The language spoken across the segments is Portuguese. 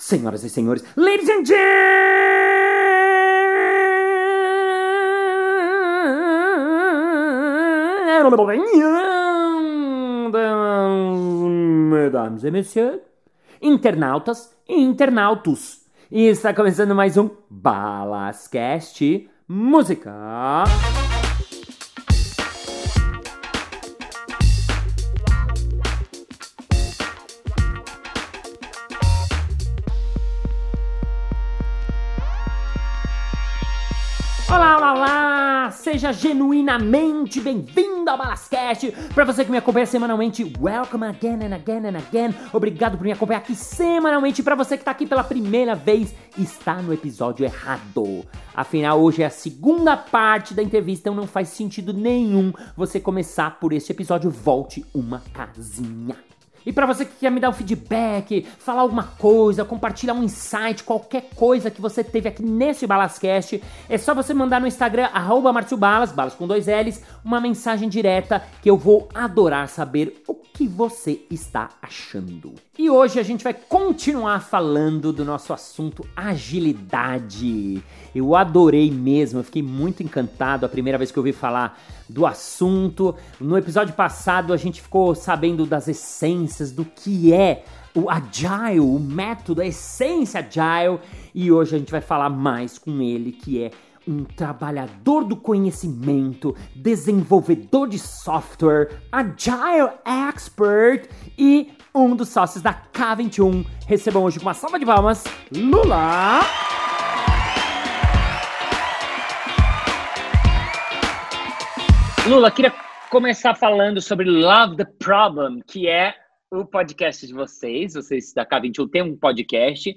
senhoras e senhores, ladies and gentlemen, mesdames et messieurs, internautas e internautos. E está começando mais um Balascast Música. Seja genuinamente bem-vindo ao Balascast! Para você que me acompanha semanalmente, welcome again and again and again. Obrigado por me acompanhar aqui semanalmente. Para você que tá aqui pela primeira vez, está no episódio errado. Afinal, hoje é a segunda parte da entrevista, então não faz sentido nenhum você começar por este episódio. Volte uma casinha. E para você que quer me dar um feedback, falar alguma coisa, compartilhar um insight, qualquer coisa que você teve aqui nesse Balascast, é só você mandar no Instagram, arroba Balas, balas com dois L's, uma mensagem direta que eu vou adorar saber o que você está achando. E hoje a gente vai continuar falando do nosso assunto agilidade. Eu adorei mesmo, eu fiquei muito encantado a primeira vez que eu ouvi falar do assunto. No episódio passado a gente ficou sabendo das essências do que é o agile, o método, a essência agile, e hoje a gente vai falar mais com ele que é um trabalhador do conhecimento, desenvolvedor de software, agile expert e um dos sócios da K21. Recebam hoje com uma salva de palmas, Lula! Lula, queria começar falando sobre Love the Problem, que é o podcast de vocês. Vocês da K21 têm um podcast.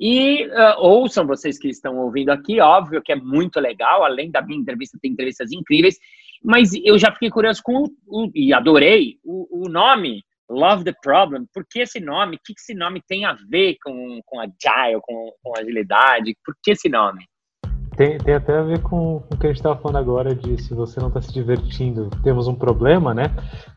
E uh, ouçam vocês que estão ouvindo aqui, óbvio que é muito legal, além da minha entrevista, tem entrevistas incríveis, mas eu já fiquei curioso com o, o e adorei o, o, nome Love the Problem. Por que esse nome? O que esse nome tem a ver com, com agile, com, com agilidade? Por que esse nome? Tem, tem até a ver com, com o que a gente estava falando agora de se você não está se divertindo, temos um problema, né?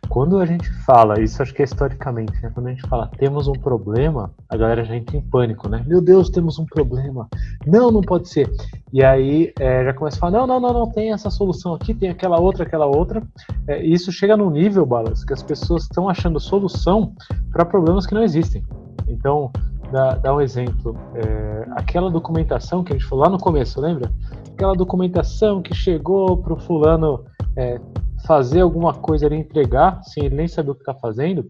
Quando a gente fala, isso acho que é historicamente, né? Quando a gente fala temos um problema, a galera já entra em pânico, né? Meu Deus, temos um problema. Não, não pode ser. E aí é, já começa a falar, não, não, não, não, tem essa solução aqui, tem aquela outra, aquela outra. É, e isso chega num nível, Balas, que as pessoas estão achando solução para problemas que não existem. Então, dar, dar um exemplo. É, aquela documentação que a gente falou lá no começo, lembra? Aquela documentação que chegou para o fulano é, fazer alguma coisa ali, entregar, sem ele nem saber o que está fazendo.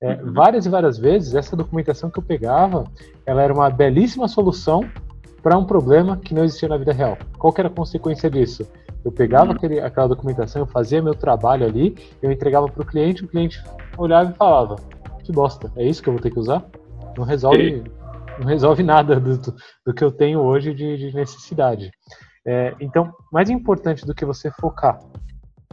É, uhum. Várias e várias vezes, essa documentação que eu pegava, ela era uma belíssima solução para um problema que não existia na vida real. Qual era a consequência disso? Eu pegava uhum. aquele, aquela documentação, eu fazia meu trabalho ali, eu entregava para o cliente, o cliente olhava e falava: que bosta, é isso que eu vou ter que usar? Não resolve, não resolve nada do, do que eu tenho hoje de, de necessidade. É, então, mais importante do que você focar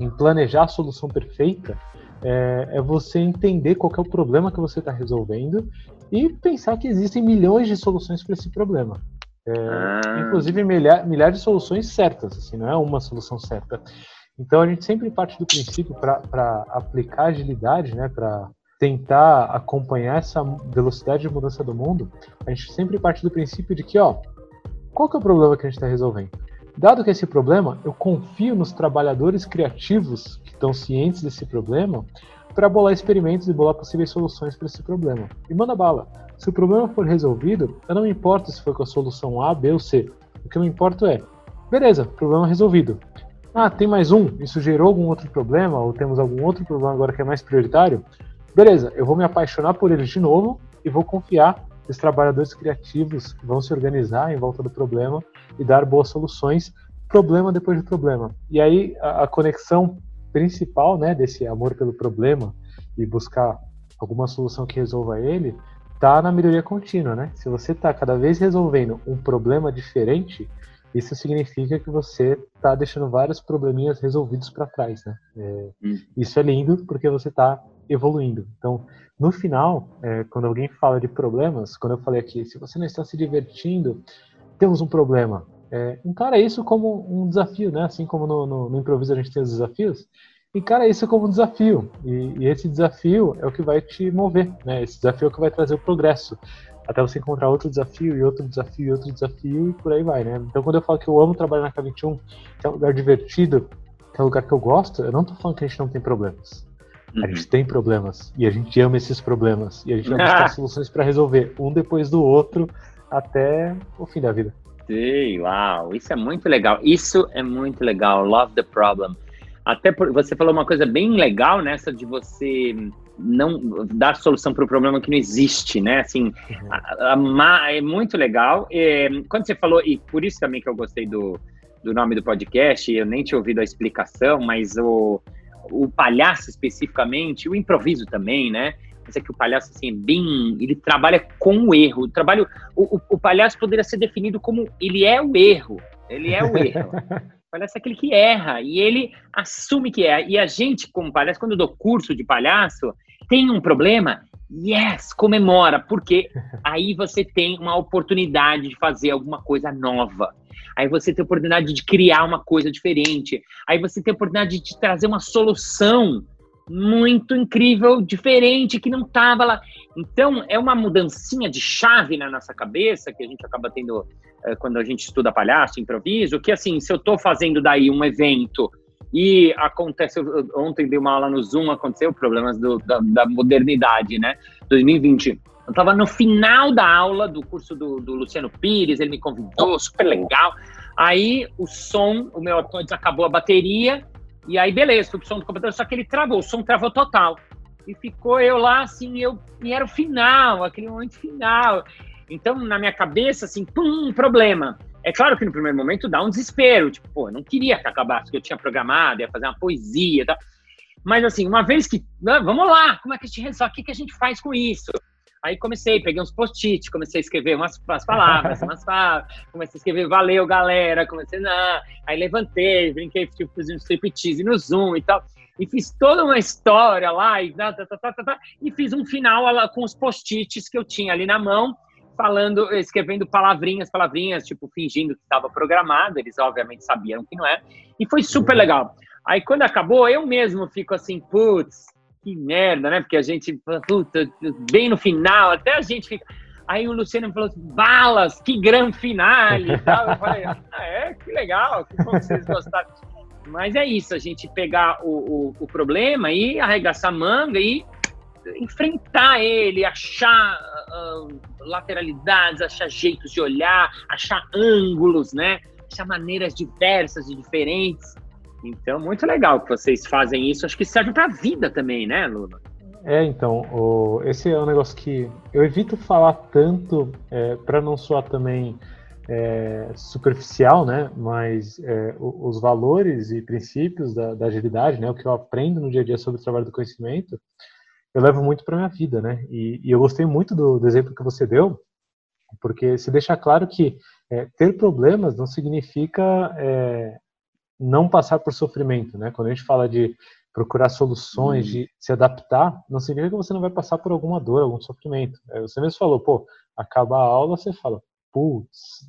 em planejar a solução perfeita é, é você entender qual é o problema que você está resolvendo e pensar que existem milhões de soluções para esse problema. É, ah. Inclusive milhares milhar de soluções certas, assim, não é uma solução certa. Então a gente sempre parte do princípio para aplicar agilidade, né, para tentar acompanhar essa velocidade de mudança do mundo, a gente sempre parte do princípio de que, ó, qual que é o problema que a gente está resolvendo? Dado que esse problema, eu confio nos trabalhadores criativos que estão cientes desse problema para bolar experimentos e bolar possíveis soluções para esse problema. E manda bala. Se o problema for resolvido, eu não me importo se for com a solução A, B ou C. O que eu me importo é, beleza, problema resolvido. Ah, tem mais um? Isso gerou algum outro problema? Ou temos algum outro problema agora que é mais prioritário? Beleza, eu vou me apaixonar por eles de novo e vou confiar que os trabalhadores criativos vão se organizar em volta do problema e dar boas soluções, problema depois de problema. E aí a, a conexão principal, né, desse amor pelo problema e buscar alguma solução que resolva ele, tá na melhoria contínua, né? Se você está cada vez resolvendo um problema diferente, isso significa que você está deixando vários probleminhas resolvidos para trás, né? É, hum. Isso é lindo porque você está evoluindo. Então, no final, é, quando alguém fala de problemas, quando eu falei aqui, se você não está se divertindo, temos um problema. É, encara isso como um desafio, né? Assim como no, no, no improviso a gente tem os desafios, encara isso como um desafio. E, e, esse desafio é o que vai te mover, né? Esse desafio é o que vai trazer o progresso. até você encontrar outro desafio e outro desafio e outro desafio e por aí vai, né? Então quando eu falo que eu amo trabalhar na K21, que é um lugar divertido, que é um lugar que eu gosto, eu não tô falando que a gente não tem problemas. Uhum. A gente tem problemas e a gente ama esses problemas e a gente vai buscar soluções para resolver um depois do outro até o fim da vida. Sim, uau, isso é muito legal. Isso é muito legal. Love the problem. Até por, você falou uma coisa bem legal nessa de você não dar solução para o problema que não existe, né? Assim, uhum. a, a, é muito legal. Quando você falou, e por isso também que eu gostei do, do nome do podcast, eu nem tinha ouvido a explicação, mas o, o palhaço especificamente, o improviso também, né? Mas é que o palhaço, assim, é bem. Ele trabalha com o erro. O, trabalho, o, o, o palhaço poderia ser definido como ele é o erro. Ele é o erro. o palhaço é aquele que erra e ele assume que é. E a gente, como palhaço, quando eu dou curso de palhaço, tem um problema? Yes, comemora, porque aí você tem uma oportunidade de fazer alguma coisa nova. Aí você tem a oportunidade de criar uma coisa diferente. Aí você tem a oportunidade de trazer uma solução muito incrível, diferente, que não estava lá. Então, é uma mudancinha de chave na nossa cabeça que a gente acaba tendo é, quando a gente estuda palhaço, improviso, que assim, se eu estou fazendo daí um evento e acontece, ontem dei uma aula no Zoom, aconteceu problemas do, da, da modernidade, né? 2020. Eu estava no final da aula do curso do, do, Luciano Pires, ele me convidou, super legal. Aí o som, o meu acabou a bateria, e aí beleza, pro som do computador, só que ele travou, o som travou total. E ficou eu lá, assim, eu, e era o final, aquele momento final. Então, na minha cabeça, assim, pum, problema. É claro que no primeiro momento dá um desespero, tipo, pô, eu não queria que acabasse, porque eu tinha programado, ia fazer uma poesia e tal. Mas assim, uma vez que, vamos lá, como é que a gente resolve? O que, que a gente faz com isso? Aí comecei, peguei uns post-it, comecei a escrever umas, umas palavras, umas palavras, comecei a escrever valeu, galera, comecei, não, aí levantei, brinquei, tipo, fiz um striptease no Zoom e tal, e fiz toda uma história lá, e, tá, tá, tá, tá, e fiz um final com os post-its que eu tinha ali na mão, falando, escrevendo palavrinhas, palavrinhas, tipo, fingindo que estava programado, eles obviamente sabiam que não é, e foi super uhum. legal. Aí quando acabou, eu mesmo fico assim, putz, que merda, né? Porque a gente, puta, bem no final, até a gente fica. Aí o Luciano falou assim, balas, que grande finale e tal. Eu falei, ah, é, que legal, que bom que vocês gostaram. Mas é isso, a gente pegar o, o, o problema e arregaçar a manga e enfrentar ele, achar uh, lateralidades, achar jeitos de olhar, achar ângulos, né? Achar maneiras diversas e diferentes. Então, muito legal que vocês fazem isso. Acho que serve para a vida também, né, Lula? É, então, o, esse é um negócio que eu evito falar tanto é, para não soar também é, superficial, né? Mas é, os valores e princípios da, da, agilidade, né? O que eu aprendo no dia a dia sobre o trabalho do conhecimento, eu levo muito para minha vida, né? E, e, eu gostei muito do, do, exemplo que você deu, porque se deixa claro que é, ter problemas não significa é, não passar por sofrimento, né? Quando a gente fala de procurar soluções, de se adaptar, não significa que você não vai passar por alguma dor, algum sofrimento. É, você mesmo falou, pô, acaba a aula, você fala, putz,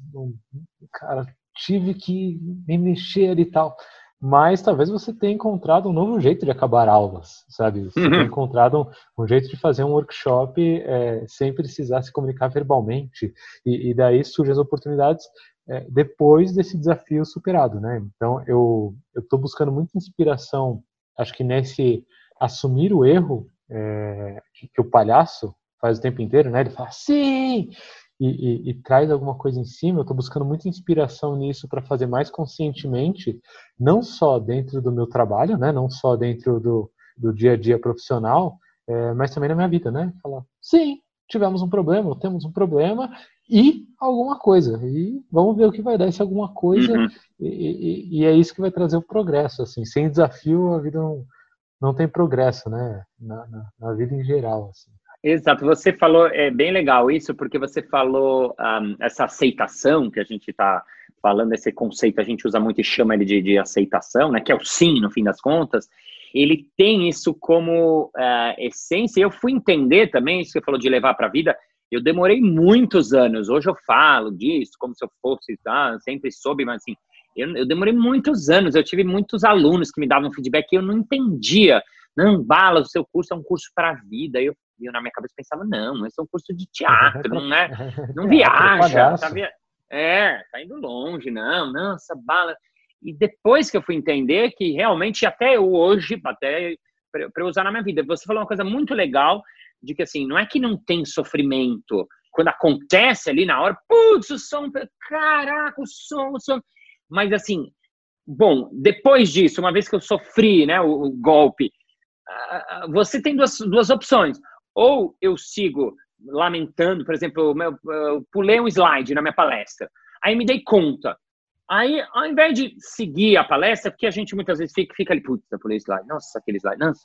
cara, tive que me mexer e tal. Mas talvez você tenha encontrado um novo jeito de acabar aulas, sabe? Você uhum. tenha encontrado um, um, jeito de fazer um workshop é, sem precisar se comunicar verbalmente. E, e daí surgem as oportunidades é, depois desse desafio superado, né? Então eu estou buscando muita inspiração, acho que nesse assumir o erro é, que, que, o palhaço faz o tempo inteiro, né? Ele fala sim e, e, e traz alguma coisa em cima. Eu estou buscando muita inspiração nisso para fazer mais conscientemente, não só dentro do meu trabalho, né? Não só dentro do, do dia a dia profissional, é, mas também na minha vida, né? Falar sim, tivemos um problema, temos um problema e alguma coisa. E vamos ver o que vai dar esse alguma coisa. Uhum. E, e, e, é isso que vai trazer o progresso. Assim, sem desafio a vida não, não tem progresso, né? Na, na, na vida em geral. Assim. Exato, você falou, é bem legal isso, porque você falou um, essa aceitação que a gente está falando, esse conceito a gente usa muito e chama ele de, de aceitação, né? Que é o sim, no fim das contas ele tem isso como uh, essência. Eu fui entender também, isso que você falou de levar para a vida, eu demorei muitos anos. Hoje eu falo disso como se eu fosse, tá? sempre soube, mas assim, eu, eu, demorei muitos anos. Eu tive muitos alunos que me davam feedback e eu não entendia. Não, bala, o seu curso é um curso para a vida. Eu, E eu na minha cabeça pensava, não, esse é um curso de teatro, não é? Não viaja, tá via... É, tá indo longe, não, não, essa bala. E depois que eu fui entender que realmente até hoje, até para eu usar na minha vida, você falou uma coisa muito legal de que assim, não é que não tem sofrimento, quando acontece ali na hora, putz, o som, caraca, o som, o som. Mas assim, bom, depois disso, uma vez que eu sofri, né, o, o golpe, você tem duas, duas opções. Ou eu sigo lamentando, por exemplo, eu, pulei um slide na minha palestra, aí me dei conta. Aí, ao invés de seguir a palestra, porque a gente muitas vezes fica, fica ali, putz, eu pulei slide, nossa, aquele slide, nossa,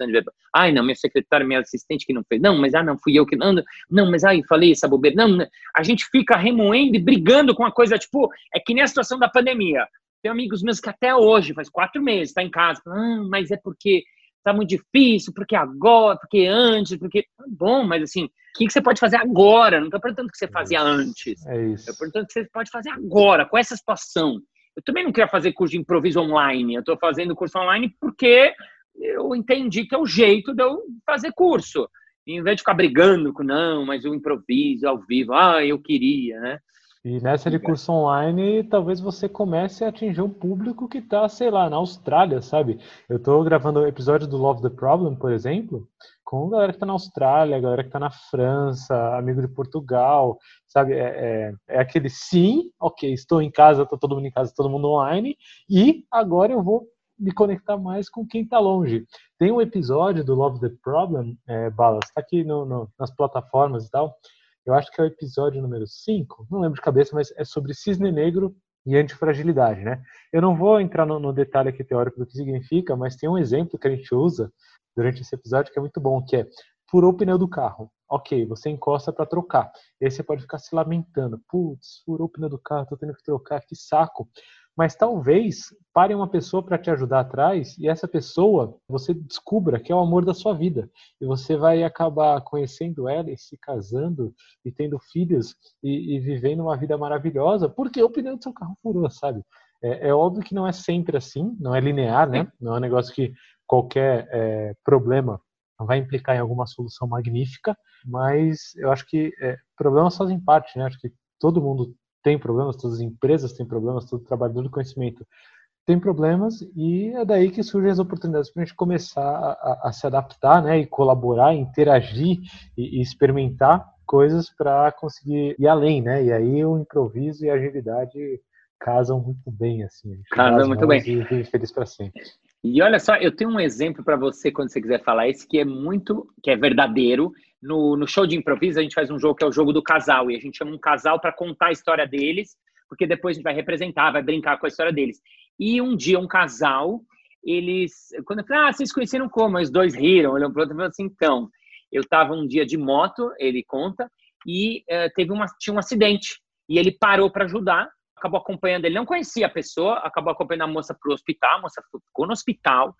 ai, não, meu secretário, minha assistente que não fez, não, mas ah, não, fui eu que, não, não, mas ai, falei essa bobeira, não, não, a gente fica remoendo e brigando com a coisa, tipo, é que nem a situação da pandemia. Tem amigos meus que até hoje, faz quatro meses, está em casa, ah, mas é porque tá muito difícil, porque agora, porque antes, porque. Tá bom, mas assim, o que, que você pode fazer agora? Não estou perguntando o que você fazia é antes. É isso. Estou perguntando o que você pode fazer agora, com essa situação. Eu também não queria fazer curso de improviso online. Eu estou fazendo curso online porque eu entendi que é o jeito de eu fazer curso. Em vez de ficar brigando com, não, mas o improviso ao vivo, ah, eu queria, né? E nessa de curso online, talvez você comece a atingir um público que está, sei lá, na Austrália, sabe? Eu estou gravando um episódio do Love the Problem, por exemplo, com galera que está na Austrália, galera que está na França, amigo de Portugal, sabe? É, é, é, aquele sim, ok, estou em casa, está todo mundo em casa, todo mundo online, e agora eu vou me conectar mais com quem está longe. Tem um episódio do Love the Problem, é, Balas, está aqui no, no, nas plataformas e tal, eu acho que é o episódio número 5, não lembro de cabeça, mas é sobre cisne negro e antifragilidade, né? Eu não vou entrar no, no, detalhe aqui teórico do que significa, mas tem um exemplo que a gente usa durante esse episódio que é muito bom, que é furou o pneu do carro. Ok, você encosta para trocar. E aí você pode ficar se lamentando. Putz, furou o pneu do carro, tô tendo que trocar, que saco mas talvez pare uma pessoa para te ajudar atrás e essa pessoa você descubra que é o amor da sua vida e você vai acabar conhecendo ela e se casando e tendo filhos e, e vivendo uma vida maravilhosa porque o pneu do seu carro furou, sabe? É, é, óbvio que não é sempre assim, não é linear, né? Não é um negócio que qualquer é, problema vai implicar em alguma solução magnífica, mas eu acho que é, problemas fazem parte, né? Acho que todo mundo tem problemas, todas as empresas têm problemas, todo trabalhador de conhecimento tem problemas e é daí que surgem as oportunidades para a gente começar a, a, se adaptar, né, e colaborar, interagir e, e experimentar coisas para conseguir ir além, né? E aí o improviso e a agilidade casam muito bem, assim. Casam muito bem. E feliz para sempre. E olha só, eu tenho um exemplo para você quando você quiser falar esse que é muito, que é verdadeiro no, no show de improviso, a gente faz um jogo que é o jogo do casal, e a gente chama um casal para contar a história deles, porque depois a gente vai representar, vai brincar com a história deles. E um dia, um casal, eles. Quando eu falei, ah, vocês conheceram como? Os dois riram, olham para outro e falaram assim: então, eu estava um dia de moto, ele conta, e uh, teve uma, tinha um acidente. E ele parou para ajudar, acabou acompanhando, ele não conhecia a pessoa, acabou acompanhando a moça para o hospital, a moça ficou no hospital,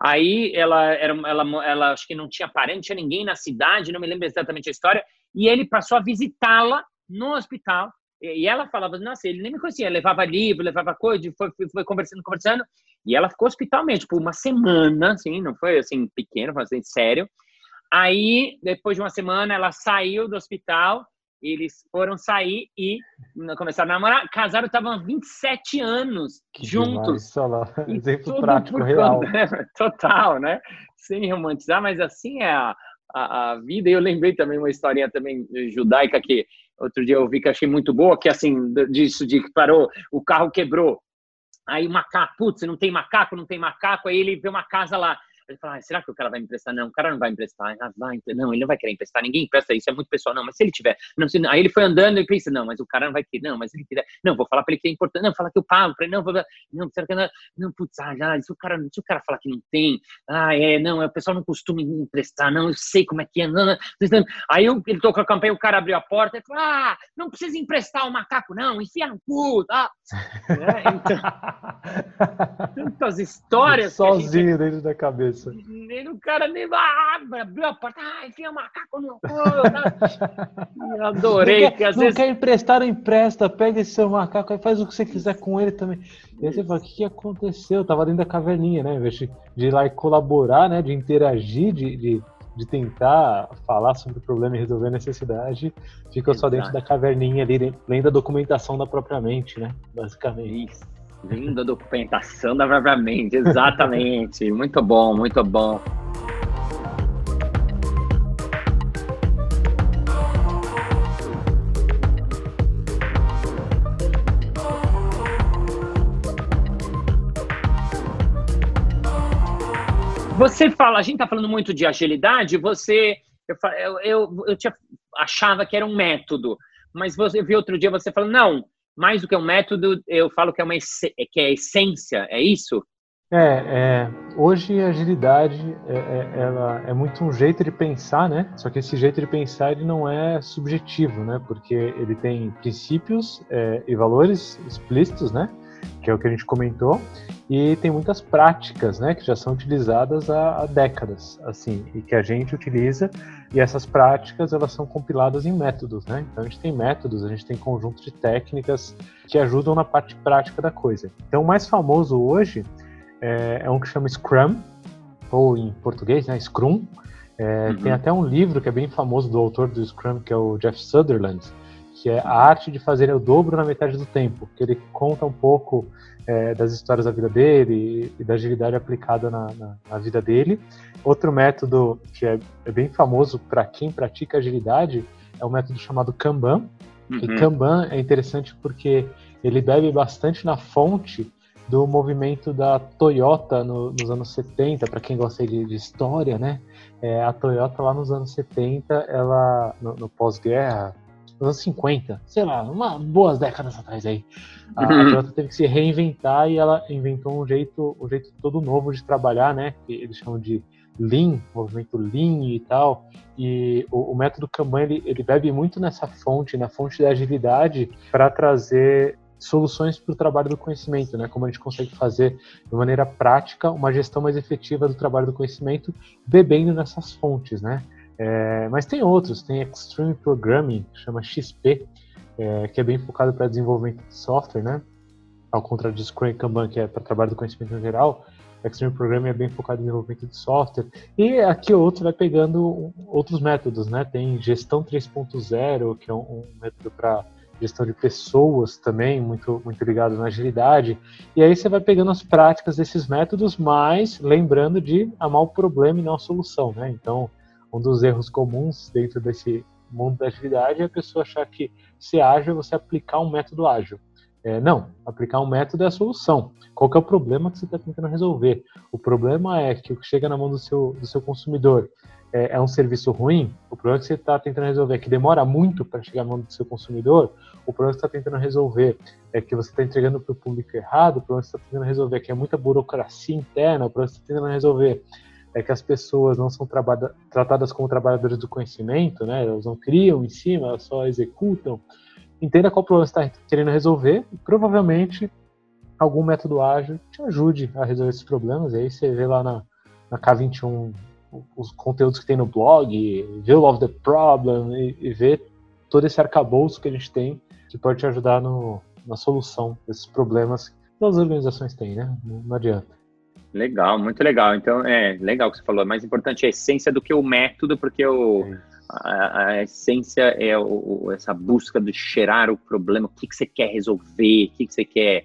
Aí ela era, ela, ela acho que não tinha parente, tinha ninguém na cidade, não me lembro exatamente a história. E ele passou a visitá-la no hospital. E ela falava, nossa, ele nem me conhecia, levava livro, levava coisa, foi, foi conversando, conversando. E ela ficou hospitalmente por uma semana, assim, não foi assim pequeno, foi assim, sério. Aí, depois de uma semana, ela saiu do hospital eles foram sair e começaram a namorar. Casaram, estavam há 27 anos que juntos. Demais, lá. Exemplo prático, real. Total, né? Sem romantizar, mas assim é a, a, a, vida. E eu lembrei também uma historinha também judaica que outro dia eu vi que achei muito boa, que assim, disso de que parou, o carro quebrou. Aí o macaco, putz, não tem macaco, não tem macaco. Aí ele vê uma casa lá ele fala, ah, será que o cara vai me emprestar? Não, o cara não vai emprestar. Ah, vai, não, ele não vai querer emprestar. Ninguém empresta isso, é muito pessoal. Não, mas se ele tiver. Não, se, aí ele foi andando e pensa, não, mas o cara não vai querer. Não, mas ele quiser. Não, vou falar para ele que é importante. Não, falar que eu pago para ele. Não, vou, não, será que não? Não, putz, ah, já, se o, cara, se o cara falar que não tem. Ah, é, não, é, o pessoal não costuma emprestar. Não, eu sei como é que é. Não, não, aí eu, ele tocou a campanha, o cara abriu a porta e falou, ah, não precisa emprestar o macaco, não, enfia no cu, tá? É, então, tantas histórias. Sozinho gente... dentro da cabeça. Ele, o cara nem ah, abriu a porta, ah, enfia macaco no cu. Adorei. Não, quer, às não vezes... quer emprestar, empresta, pega esse seu macaco e faz o que você quiser com ele também. E aí você fala, o que, que aconteceu? Eu tava dentro da caverninha, né? Em vez de, ir lá e colaborar, né? De interagir, de, de, de tentar falar sobre o problema e resolver a necessidade, fica Exato. só dentro da caverninha ali, lendo a documentação da própria mente, né? Basicamente. Isso. Lendo a documentação da própria mente, exatamente. muito bom, muito bom. Você fala, a gente está falando muito de agilidade, você. Eu, eu, eu, tinha, achava que era um método, mas você viu outro dia você falando, não, mais do que um método, eu falo que é, uma, que é essência, é isso? É, é, hoje a agilidade é, é, ela é muito um jeito de pensar, né? Só que esse jeito de pensar ele não é subjetivo, né? Porque ele tem princípios é, e valores explícitos, né? Que é o que a gente comentou, e tem muitas práticas, né, que já são utilizadas há, há, décadas, assim, e que a gente utiliza, e essas práticas elas são compiladas em métodos, né? Então a gente tem métodos, a gente tem conjunto de técnicas que ajudam na parte prática da coisa. Então o mais famoso hoje é, é um que chama Scrum, ou em português, né, Scrum. É, uhum. Tem até um livro que é bem famoso do autor do Scrum, que é o Jeff Sutherland, que é a arte de fazer o dobro na metade do tempo, que ele conta um pouco é, das histórias da vida dele e, da agilidade aplicada na, na, na, vida dele. Outro método que é, é bem famoso para quem pratica agilidade é o método chamado Kanban. Uhum. E Kanban é interessante porque ele bebe bastante na fonte do movimento da Toyota no, nos anos 70, para quem gosta de, de história, né? É, a Toyota lá nos anos 70, ela no, no pós-guerra, anos 50, sei lá, uma boas décadas atrás aí. A, uhum. a Toyota teve que se reinventar e ela inventou um jeito, um jeito todo novo de trabalhar, né? Que eles chamam de Lean, movimento Lean e tal. E o, o método Kanban ele, ele bebe muito nessa fonte, na fonte da agilidade, para trazer soluções para o trabalho do conhecimento, né? Como a gente consegue fazer de maneira prática uma gestão mais efetiva do trabalho do conhecimento, bebendo nessas fontes, né? É, mas tem outros, tem Extreme Programming, que chama XP, é, que é bem focado para desenvolvimento de software, né? Ao contrário do Scrum Kanban, que é para trabalho do conhecimento em geral, Extreme Programming é bem focado em desenvolvimento de software. E aqui outro vai pegando outros métodos, né? Tem Gestão 3.0, que é um, um método para gestão de pessoas também, muito, muito ligado na agilidade. E aí você vai pegando as práticas desses métodos, mas lembrando de amar o problema e não a solução, né? Então, um dos erros comuns dentro desse mundo da agilidade é a pessoa achar que ser ágil é você aplicar um método ágil. É, não, aplicar um método é a solução. Qual é o problema que você está tentando resolver? O problema é que o que chega na mão do seu, do seu consumidor é, é um serviço ruim, o problema que você está tentando resolver é que demora muito para chegar na mão do seu consumidor, o problema que você está tentando resolver é que você está entregando para o público errado, o problema que você está tentando resolver é que é muita burocracia interna, o problema que você está tentando resolver é que as pessoas não são tratadas como trabalhadores do conhecimento, né? Elas não criam em cima, elas só executam. Entenda qual problema você está querendo resolver e provavelmente algum método ágil te ajude a resolver esses problemas. E aí você vê lá na, na K21 os conteúdos que tem no blog, vê o Love the Problem e, e vê todo esse arcabouço que a gente tem que pode te ajudar no, na solução desses problemas que as organizações têm, né? Não adianta. Legal, muito legal. Então, é legal que você falou. Mais importante é a essência do que o método, porque o, a, a, essência é o, essa busca de cheirar o problema, o que, que você quer resolver, o que, que você quer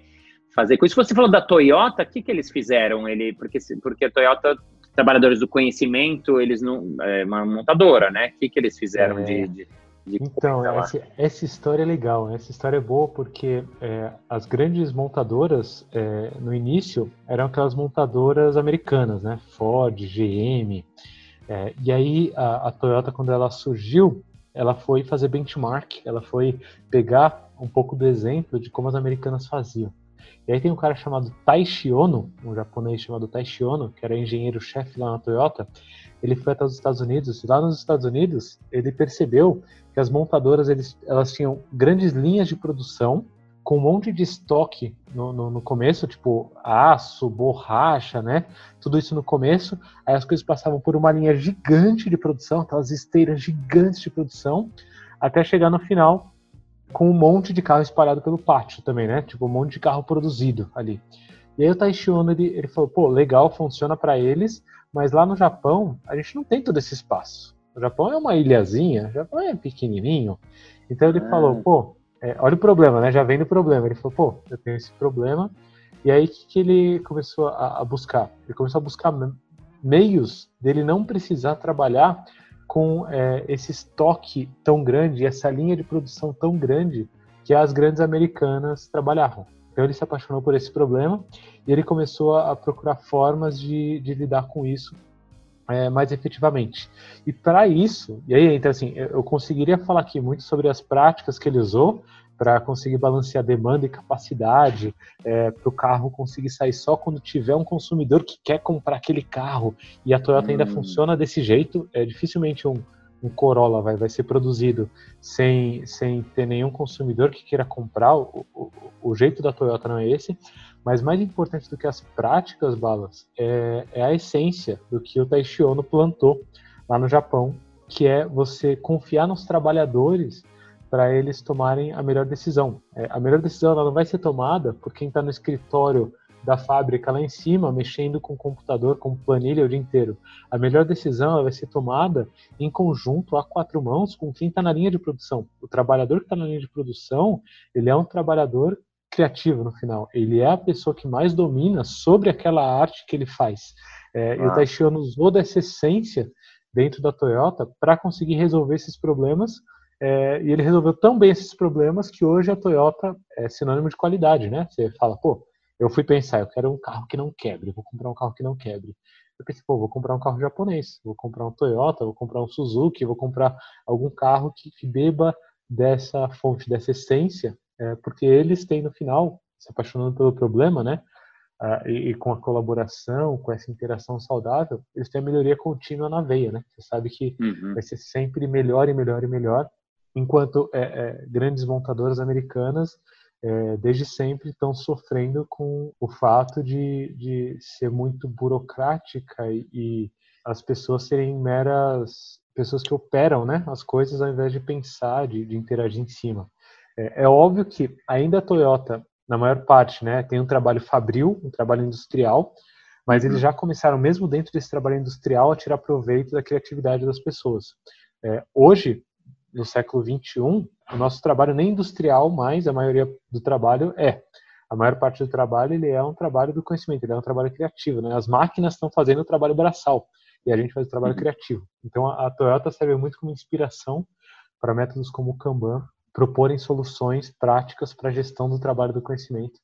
fazer com isso. Você falou da Toyota, o que, que eles fizeram? Ele, porque, porque a Toyota trabalhadores do conhecimento, eles não. É uma montadora, né? O que, que eles fizeram é. de, de, Então, essa, essa, história é legal. Essa história é boa porque é, as grandes montadoras, é, no início, eram aquelas montadoras americanas, né? Ford, GM. É, e aí, a, a Toyota, quando ela surgiu, ela foi fazer benchmark, ela foi pegar um pouco do exemplo de como as americanas faziam. E aí tem um cara chamado Taishi Ono, um japonês chamado Taishi Ono, que era engenheiro-chefe lá na Toyota. Ele foi até os Estados Unidos lá nos Estados Unidos ele percebeu que as montadoras eles, elas tinham grandes linhas de produção com um monte de estoque no, no, no, começo, tipo aço, borracha, né? Tudo isso no começo. Aí as coisas passavam por uma linha gigante de produção, aquelas esteiras gigantes de produção, até chegar no final com um monte de carro espalhado pelo pátio também, né? Tipo, um monte de carro produzido ali. E aí o Taishi Ono, ele, ele falou, pô, legal, funciona para eles, mas lá no Japão a gente não tem todo esse espaço. O Japão é uma ilhazinha, o Japão é pequenininho. Então ele ah. falou, pô, é, olha o problema, né? Já vem do problema. Ele falou, pô, eu tenho esse problema. E aí que, que ele começou a, a buscar? Ele começou a buscar meios dele não precisar trabalhar com é, esse estoque tão grande, essa linha de produção tão grande que as grandes americanas trabalhavam. Então ele se apaixonou por esse problema e ele começou a, procurar formas de, de lidar com isso é, mais efetivamente. E para isso, e aí então assim, eu conseguiria falar aqui muito sobre as práticas que ele usou para conseguir balancear demanda e capacidade, é, para o carro conseguir sair só quando tiver um consumidor que quer comprar aquele carro. E a Toyota hum. ainda funciona desse jeito. É dificilmente um, um Corolla vai, vai ser produzido sem, sem ter nenhum consumidor que queira comprar. O, o, o jeito da Toyota não é esse. Mas mais importante do que as práticas, Balas, é, é a essência do que o Taishi Ono plantou lá no Japão, que é você confiar nos trabalhadores para eles tomarem a melhor decisão. É, a melhor decisão ela não vai ser tomada por quem está no escritório da fábrica lá em cima, mexendo com o computador, com planilha o dia inteiro. A melhor decisão vai ser tomada em conjunto, a quatro mãos, com quem está na linha de produção. O trabalhador que está na linha de produção, ele é um trabalhador criativo no final. Ele é a pessoa que mais domina sobre aquela arte que ele faz. É, ah. E o ah. Taishi usou dessa essência dentro da Toyota para conseguir resolver esses problemas é, e ele resolveu tão bem esses problemas que hoje a Toyota é sinônimo de qualidade, né? Você fala, pô, eu fui pensar, eu quero um carro que não quebre, vou comprar um carro que não quebre. Eu pensei, pô, vou comprar um carro japonês, vou comprar um Toyota, vou comprar um Suzuki, vou comprar algum carro que, que beba dessa fonte, dessa essência, é, porque eles têm no final, se apaixonando pelo problema, né? Uh, e, e, com a colaboração, com essa interação saudável, eles têm a melhoria contínua na veia, né? Você sabe que uhum. vai ser sempre melhor e melhor e melhor enquanto é, é, grandes montadoras americanas é, desde sempre estão sofrendo com o fato de, de ser muito burocrática e, e, as pessoas serem meras pessoas que operam né, as coisas ao invés de pensar, de, de interagir em cima. É, é, óbvio que ainda a Toyota, na maior parte, né, tem um trabalho fabril, um trabalho industrial, mas eles uhum. já começaram, mesmo dentro desse trabalho industrial, a tirar proveito da criatividade das pessoas. É, hoje, no século 21, o nosso trabalho nem industrial mais, a maioria do trabalho é. A maior parte do trabalho ele é um trabalho do conhecimento, ele é um trabalho criativo. Né? As máquinas estão fazendo o trabalho braçal e a gente faz o trabalho uhum. criativo. Então a, a Toyota serve muito como inspiração para métodos como o Kanban proporem soluções práticas para a gestão do trabalho do conhecimento.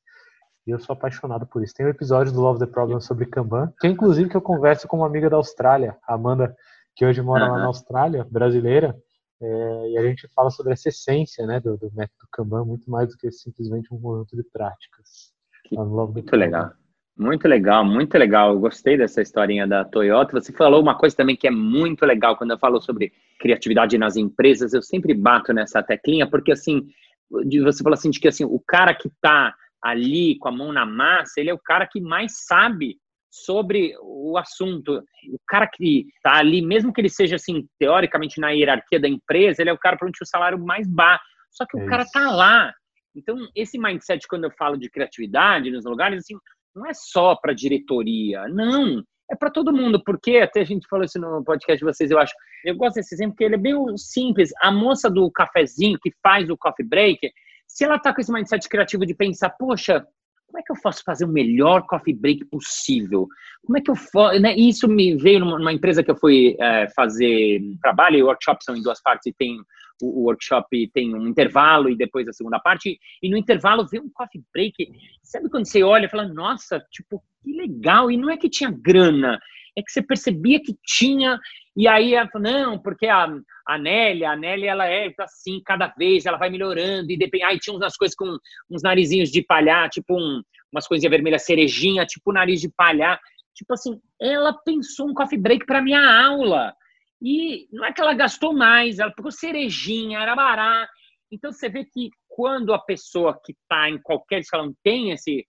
E eu sou apaixonado por isso. Tem um episódio do Love the Problem sobre Kanban, que é inclusive que eu converso com uma amiga da Austrália, Amanda, que hoje mora lá na Austrália, brasileira, é, e a gente fala sobre essa essência né, do, do, método Kanban, muito mais do que simplesmente um conjunto de práticas. muito legal. Muito legal, muito legal. Eu gostei dessa historinha da Toyota. Você falou uma coisa também que é muito legal quando eu falo sobre criatividade nas empresas. Eu sempre bato nessa teclinha, porque assim, você falou assim de que assim, o cara que está ali com a mão na massa, ele é o cara que mais sabe sobre o assunto. O cara que está ali, mesmo que ele seja assim, teoricamente na hierarquia da empresa, ele é o cara para onde o salário mais baixo. Só que é o cara está lá. Então, esse mindset, quando eu falo de criatividade nos lugares, assim, não é só para diretoria, não. É para todo mundo, porque até a gente falou isso no podcast de vocês, eu acho. Eu gosto desse exemplo, porque ele é bem simples. A moça do cafezinho que faz o coffee break, se ela está com esse mindset criativo de pensar, poxa, como é que eu posso fazer o melhor coffee break possível? Como é que eu faço? Né? Isso me veio numa, empresa que eu fui é, fazer trabalho, e workshops são em duas partes, e tem o, o, workshop tem um intervalo e depois a segunda parte, e no intervalo veio um coffee break. Sabe quando você olha e fala, nossa, tipo, que legal, e não é que tinha grana, é que você percebia que tinha, e aí não, porque a, a Nélia, a Nélia, ela é assim, cada vez, ela vai melhorando, e depende, aí tinha umas coisas com uns narizinhos de palhar, tipo um, umas coisinhas vermelhas, cerejinha, tipo nariz de palhar, tipo assim, ela pensou um coffee break para minha aula, e não é que ela gastou mais, ela pegou cerejinha, era barato, então você vê que quando a pessoa que está em qualquer escalão tem esse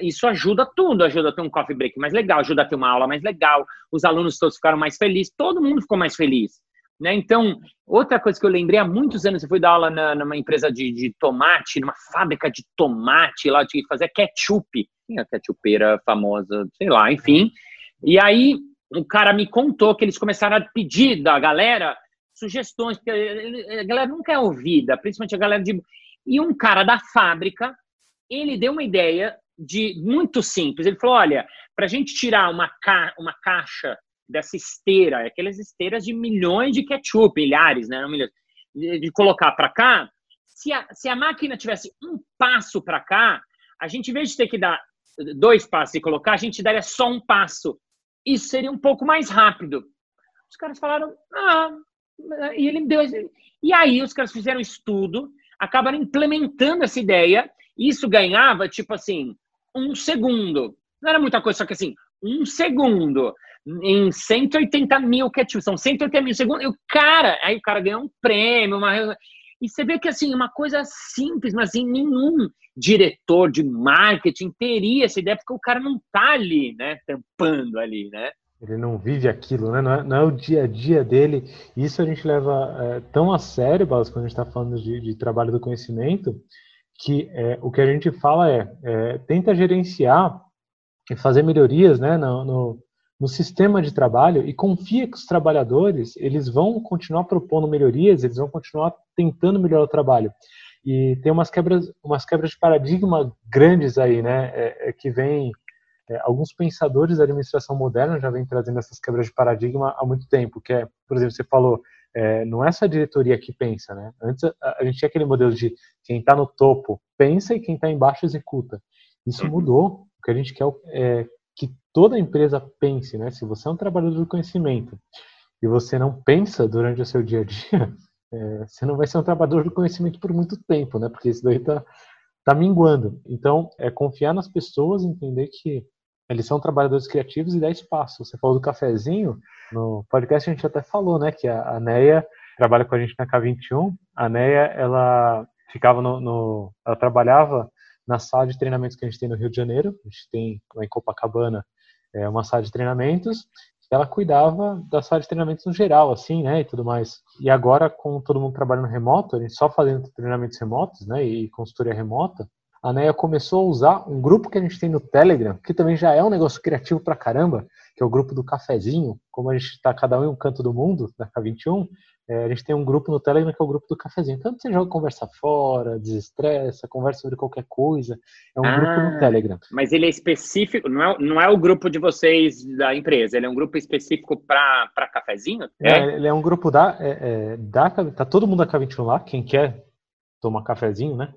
isso ajuda tudo, ajuda a ter um coffee break mais legal, ajuda a ter uma aula mais legal, os alunos todos ficaram mais felizes, todo mundo ficou mais feliz. Né? Então, outra coisa que eu lembrei há muitos anos, eu fui dar aula na, numa empresa de, de tomate, numa fábrica de tomate lá, de fazer ketchup, tinha ketchupeira famosa, sei lá, enfim. E aí o cara me contou que eles começaram a pedir da galera sugestões, porque a galera nunca é ouvida, principalmente a galera de. E um cara da fábrica, ele deu uma ideia de muito simples. Ele falou: olha, para a gente tirar uma, ca uma caixa dessa esteira, aquelas esteiras de milhões de ketchup, milhares, né? Milhões, de, de colocar para cá, se a, se a máquina tivesse um passo para cá, a gente, em vez de ter que dar dois passos e colocar, a gente daria só um passo. Isso seria um pouco mais rápido. Os caras falaram, ah, e ele deu. E aí os caras fizeram estudo, acabaram implementando essa ideia, e isso ganhava, tipo assim, um segundo. Não era muita coisa, só que assim, um segundo em 180 mil ketchup, são 180 mil segundos, e o cara, aí o cara ganhou um prêmio, uma, e você vê que assim, uma coisa simples, mas em nenhum diretor de marketing teria essa ideia, porque o cara não tá ali, né, tampando ali, né? Ele não vive aquilo, né? Não é, não é o dia a dia dele. Isso a gente leva é, tão a sério, Balas, quando a gente está falando de, de, trabalho do conhecimento, que é, o que a gente fala é, é, tenta gerenciar e fazer melhorias né, no, no, no, sistema de trabalho e confia que os trabalhadores eles vão continuar propondo melhorias, eles vão continuar tentando melhorar o trabalho. E tem umas quebras, umas quebras de paradigma grandes aí, né, é, é que vem é, alguns pensadores da administração moderna já vêm trazendo essas quebras de paradigma há muito tempo, que é, por exemplo, você falou, é, não é essa diretoria que pensa, né? Antes a, a gente tinha aquele modelo de quem está no topo pensa e quem está embaixo executa. Isso uhum. mudou. O que a gente quer é que toda empresa pense, né? Se você é um trabalhador do conhecimento e você não pensa durante o seu dia a dia, é, você não vai ser um trabalhador do conhecimento por muito tempo, né? Porque isso daí está tá minguando. Então, é confiar nas pessoas, entender que eles são trabalhadores criativos e dá espaço. Você falou do cafezinho, no podcast a gente até falou, né, que a, Neia trabalha com a gente na K21. A Neia, ela ficava no, no, ela trabalhava na sala de treinamentos que a gente tem no Rio de Janeiro. A gente tem lá em Copacabana é, uma sala de treinamentos. Ela cuidava da sala de treinamentos no geral, assim, né, e tudo mais. E agora, com todo mundo trabalhando remoto, a gente só fazendo treinamentos remotos, né, e consultoria remota, a NEA começou a usar um grupo que a gente tem no Telegram, que também já é um negócio criativo pra caramba, que é o grupo do cafezinho. Como a gente está cada um em um canto do mundo, da K21, é, a gente tem um grupo no Telegram que é o grupo do cafezinho. Então você joga conversa fora, desestressa, conversa sobre qualquer coisa. É um ah, grupo no ah, Telegram. Mas ele é específico, não é, não é o grupo de vocês da empresa, ele é um grupo específico para cafezinho? É? é? ele é um grupo da, é, é da. Tá todo mundo da K21 lá, quem quer tomar cafezinho, né?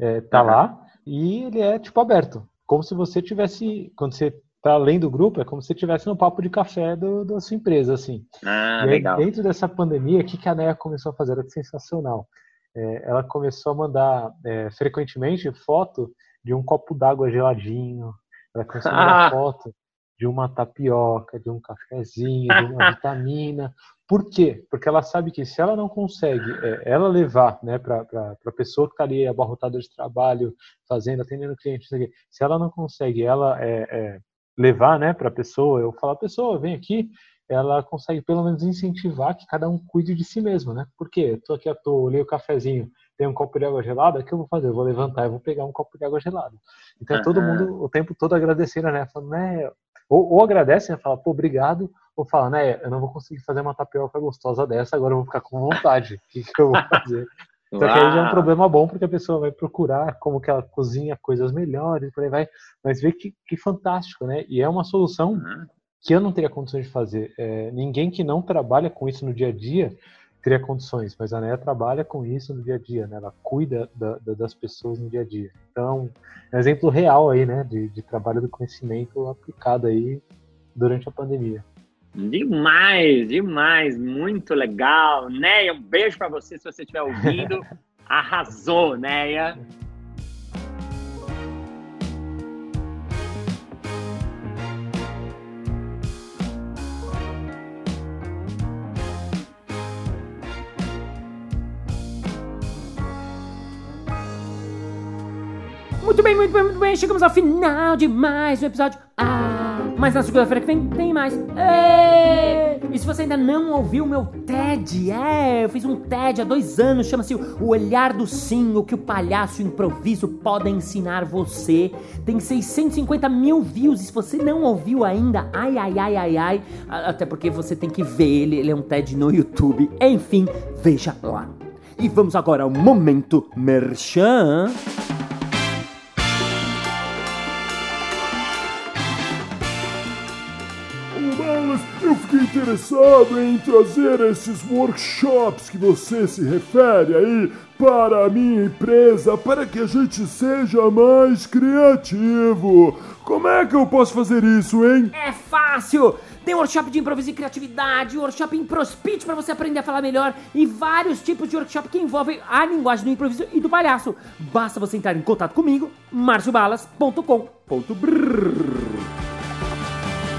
É, tá uhum. lá e ele é tipo aberto, como se você tivesse, quando você tá além do grupo, é como se você estivesse no papo de café do, da sua empresa, assim. Ah, e legal. dentro dessa pandemia, o que, que a NEA começou a fazer? Era sensacional. É, ela começou a mandar é, frequentemente foto de um copo d'água geladinho, ela começou a mandar ah. foto de uma tapioca, de um cafezinho, de uma vitamina, por quê? Porque ela sabe que se ela não consegue, é, ela levar né, para a pessoa que está ali abarrotada de trabalho, fazendo, atendendo cliente, se ela não consegue ela é, é, levar né, para a pessoa, eu falo, pessoa, vem aqui, ela consegue pelo menos incentivar que cada um cuide de si mesmo, né? Porque eu tô aqui à toa, olhei o cafezinho, tem um copo de água gelada, o que eu vou fazer? Eu vou levantar, eu vou pegar um copo de água gelada. Então uhum. todo mundo o tempo todo agradecendo, né? Falando, né? Ou, ou agradece, né? Fala, pô, obrigado, ou fala, né, eu não vou conseguir fazer uma tapioca gostosa dessa, agora eu vou ficar com vontade. O que, que eu vou fazer? Só que aí já é um problema bom, porque a pessoa vai procurar como que ela cozinha coisas melhores, por aí vai. Mas vê que, que fantástico, né? E é uma solução uhum. que eu não teria condições de fazer. É, ninguém que não trabalha com isso no dia a dia teria condições, mas a NEA trabalha com isso no dia a dia, né? Ela cuida da, da, das pessoas no dia a dia. Então, é um exemplo real aí, né? De, de trabalho do conhecimento aplicado aí durante a pandemia. Demais, demais, muito legal. Neia, um beijo para você se você estiver ouvindo. Arrasou, Neia. Bem, muito bem, muito bem. Chegamos ao final de mais um episódio. Ah! Mas na segunda-feira que vem tem mais. E se você ainda não ouviu meu TED, é, eu fiz um TED há dois anos, chama-se O Olhar do Sim, o que o palhaço e o improviso podem ensinar você. Tem 650 mil views, e se você não ouviu ainda, ai, ai, ai, ai, ai, até porque você tem que ver ele, ele é um TED no YouTube. Enfim, veja lá. E vamos agora ao momento merchan. Interessado em trazer esses workshops que você se refere aí para a minha empresa para que a gente seja mais criativo. Como é que eu posso fazer isso, hein? É fácil! Tem workshop de improviso e criatividade, workshop em ProSpeech para você aprender a falar melhor e vários tipos de workshop que envolvem a linguagem do improviso e do palhaço. Basta você entrar em contato comigo, marciobalas.com.br.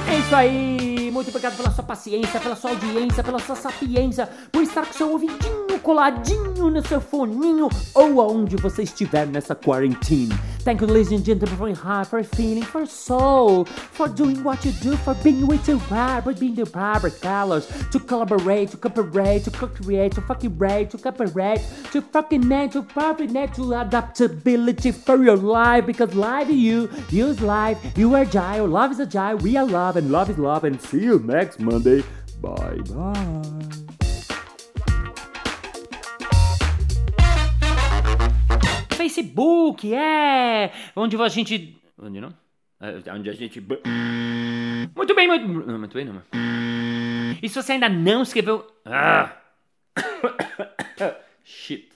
É isso aí! Muito obrigado pela sua paciência, pela sua audiência, pela sua sapiência, por estar com seu ouvidinho coladinho no seu foninho ou aonde você estiver nessa quarentena. Thank you, ladies and gentlemen, for your heart, for feeling, for soul, for doing what you do, for being with your for being the proper colors, to collaborate, to cooperate, to co-create, to fucking rate, to cooperate, to fucking net, to proper net, to adaptability for your life, because life is you, you is life, you are agile, love is agile, we are love, and love is love, and see you next Monday. Bye bye. Facebook, é! Onde a gente. Onde não? É, onde a gente. Muito bem, muito, muito bem, não. E se você ainda não escreveu. Ah! Shit.